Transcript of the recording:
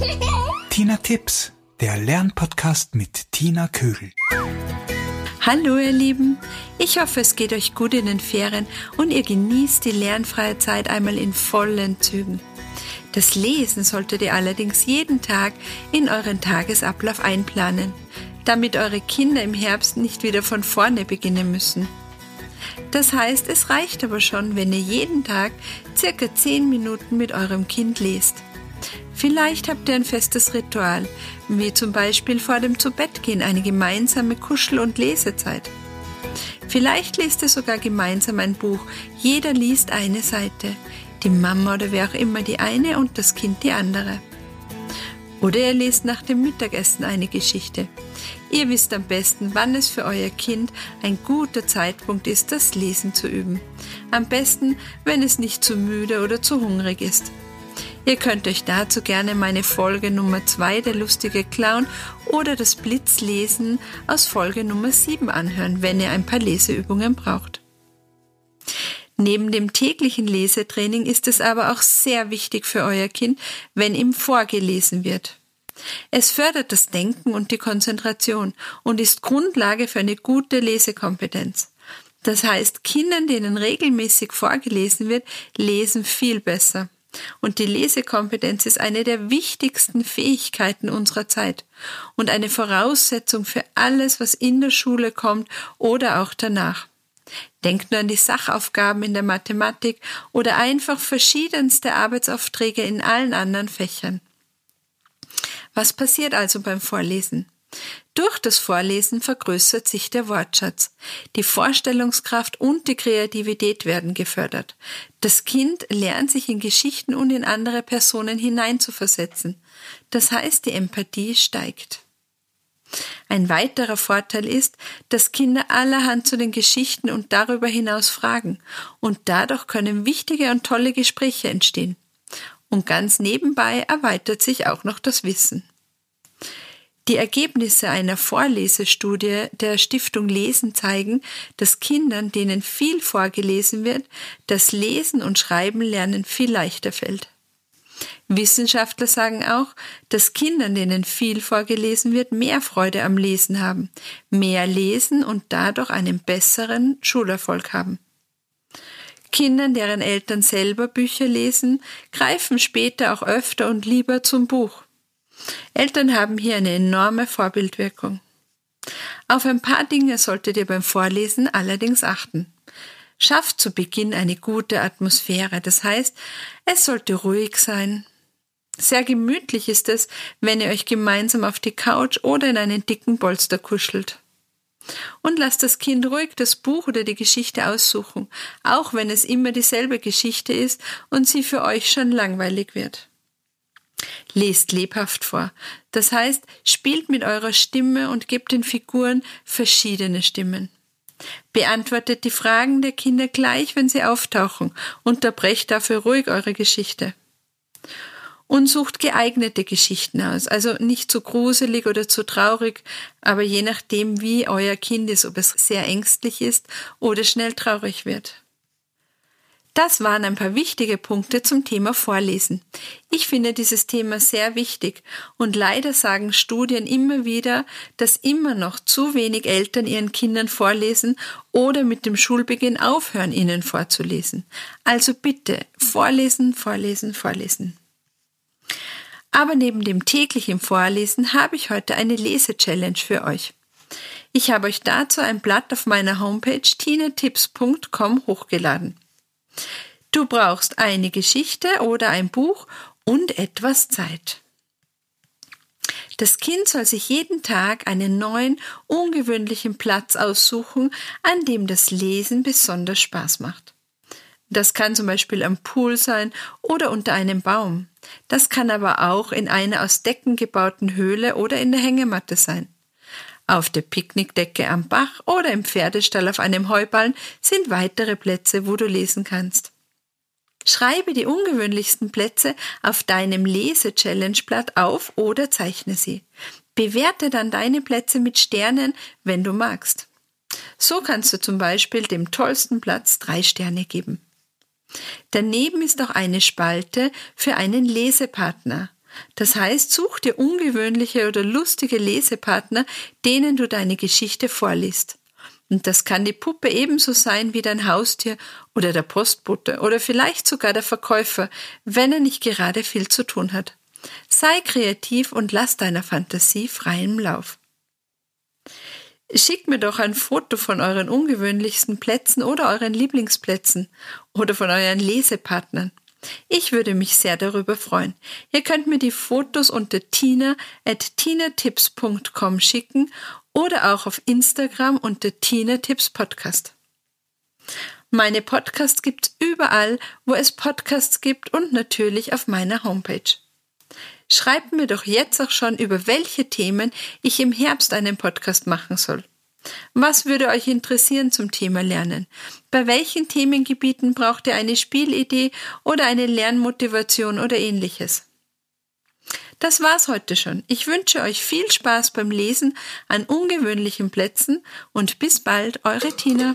Tipps, der Lernpodcast mit Tina Kögel. Hallo ihr Lieben, ich hoffe es geht euch gut in den Ferien und ihr genießt die lernfreie Zeit einmal in vollen Zügen. Das Lesen solltet ihr allerdings jeden Tag in euren Tagesablauf einplanen, damit eure Kinder im Herbst nicht wieder von vorne beginnen müssen. Das heißt, es reicht aber schon, wenn ihr jeden Tag circa 10 Minuten mit eurem Kind lest. Vielleicht habt ihr ein festes Ritual, wie zum Beispiel vor dem Zubettgehen eine gemeinsame Kuschel- und Lesezeit. Vielleicht lest ihr sogar gemeinsam ein Buch. Jeder liest eine Seite. Die Mama oder wer auch immer die eine und das Kind die andere. Oder ihr lest nach dem Mittagessen eine Geschichte. Ihr wisst am besten, wann es für euer Kind ein guter Zeitpunkt ist, das Lesen zu üben. Am besten, wenn es nicht zu müde oder zu hungrig ist. Ihr könnt euch dazu gerne meine Folge Nummer 2, der lustige Clown, oder das Blitzlesen aus Folge Nummer 7 anhören, wenn ihr ein paar Leseübungen braucht. Neben dem täglichen Lesetraining ist es aber auch sehr wichtig für euer Kind, wenn ihm vorgelesen wird. Es fördert das Denken und die Konzentration und ist Grundlage für eine gute Lesekompetenz. Das heißt, Kindern, denen regelmäßig vorgelesen wird, lesen viel besser. Und die Lesekompetenz ist eine der wichtigsten Fähigkeiten unserer Zeit und eine Voraussetzung für alles, was in der Schule kommt oder auch danach. Denkt nur an die Sachaufgaben in der Mathematik oder einfach verschiedenste Arbeitsaufträge in allen anderen Fächern. Was passiert also beim Vorlesen? Durch das Vorlesen vergrößert sich der Wortschatz. Die Vorstellungskraft und die Kreativität werden gefördert. Das Kind lernt sich in Geschichten und in andere Personen hineinzuversetzen. Das heißt, die Empathie steigt. Ein weiterer Vorteil ist, dass Kinder allerhand zu den Geschichten und darüber hinaus fragen, und dadurch können wichtige und tolle Gespräche entstehen. Und ganz nebenbei erweitert sich auch noch das Wissen. Die Ergebnisse einer Vorlesestudie der Stiftung Lesen zeigen, dass Kindern, denen viel vorgelesen wird, das Lesen und Schreiben lernen viel leichter fällt. Wissenschaftler sagen auch, dass Kindern, denen viel vorgelesen wird, mehr Freude am Lesen haben, mehr lesen und dadurch einen besseren Schulerfolg haben. Kindern, deren Eltern selber Bücher lesen, greifen später auch öfter und lieber zum Buch. Eltern haben hier eine enorme Vorbildwirkung. Auf ein paar Dinge solltet ihr beim Vorlesen allerdings achten. Schafft zu Beginn eine gute Atmosphäre, das heißt, es sollte ruhig sein, sehr gemütlich ist es, wenn ihr euch gemeinsam auf die Couch oder in einen dicken Polster kuschelt. Und lasst das Kind ruhig das Buch oder die Geschichte aussuchen, auch wenn es immer dieselbe Geschichte ist und sie für euch schon langweilig wird. Lest lebhaft vor. Das heißt, spielt mit eurer Stimme und gebt den Figuren verschiedene Stimmen. Beantwortet die Fragen der Kinder gleich, wenn sie auftauchen. Unterbrecht dafür ruhig eure Geschichte und sucht geeignete Geschichten aus. Also nicht zu gruselig oder zu traurig, aber je nachdem, wie euer Kind ist, ob es sehr ängstlich ist oder schnell traurig wird. Das waren ein paar wichtige Punkte zum Thema Vorlesen. Ich finde dieses Thema sehr wichtig und leider sagen Studien immer wieder, dass immer noch zu wenig Eltern ihren Kindern vorlesen oder mit dem Schulbeginn aufhören, ihnen vorzulesen. Also bitte, vorlesen, vorlesen, vorlesen. Aber neben dem täglichen Vorlesen habe ich heute eine Lese-Challenge für euch. Ich habe euch dazu ein Blatt auf meiner Homepage tinetips.com hochgeladen. Du brauchst eine Geschichte oder ein Buch und etwas Zeit. Das Kind soll sich jeden Tag einen neuen, ungewöhnlichen Platz aussuchen, an dem das Lesen besonders Spaß macht. Das kann zum Beispiel am Pool sein oder unter einem Baum. Das kann aber auch in einer aus Decken gebauten Höhle oder in der Hängematte sein. Auf der Picknickdecke am Bach oder im Pferdestall auf einem Heuballen sind weitere Plätze, wo du lesen kannst. Schreibe die ungewöhnlichsten Plätze auf deinem Lese-Challenge-Blatt auf oder zeichne sie. Bewerte dann deine Plätze mit Sternen, wenn du magst. So kannst du zum Beispiel dem tollsten Platz drei Sterne geben. Daneben ist auch eine Spalte für einen Lesepartner. Das heißt, such dir ungewöhnliche oder lustige Lesepartner, denen du deine Geschichte vorliest. Und das kann die Puppe ebenso sein wie dein Haustier oder der Postbote oder vielleicht sogar der Verkäufer, wenn er nicht gerade viel zu tun hat. Sei kreativ und lass deiner Fantasie freien Lauf. Schickt mir doch ein Foto von euren ungewöhnlichsten Plätzen oder euren Lieblingsplätzen oder von euren Lesepartnern. Ich würde mich sehr darüber freuen. Ihr könnt mir die Fotos unter tina at tinatips.com schicken oder auch auf Instagram unter Tina Tipps Podcast. Meine Podcasts gibt's überall, wo es Podcasts gibt und natürlich auf meiner Homepage. Schreibt mir doch jetzt auch schon, über welche Themen ich im Herbst einen Podcast machen soll. Was würde euch interessieren zum Thema Lernen? Bei welchen Themengebieten braucht ihr eine Spielidee oder eine Lernmotivation oder ähnliches? Das war's heute schon. Ich wünsche euch viel Spaß beim Lesen an ungewöhnlichen Plätzen und bis bald, eure Tina.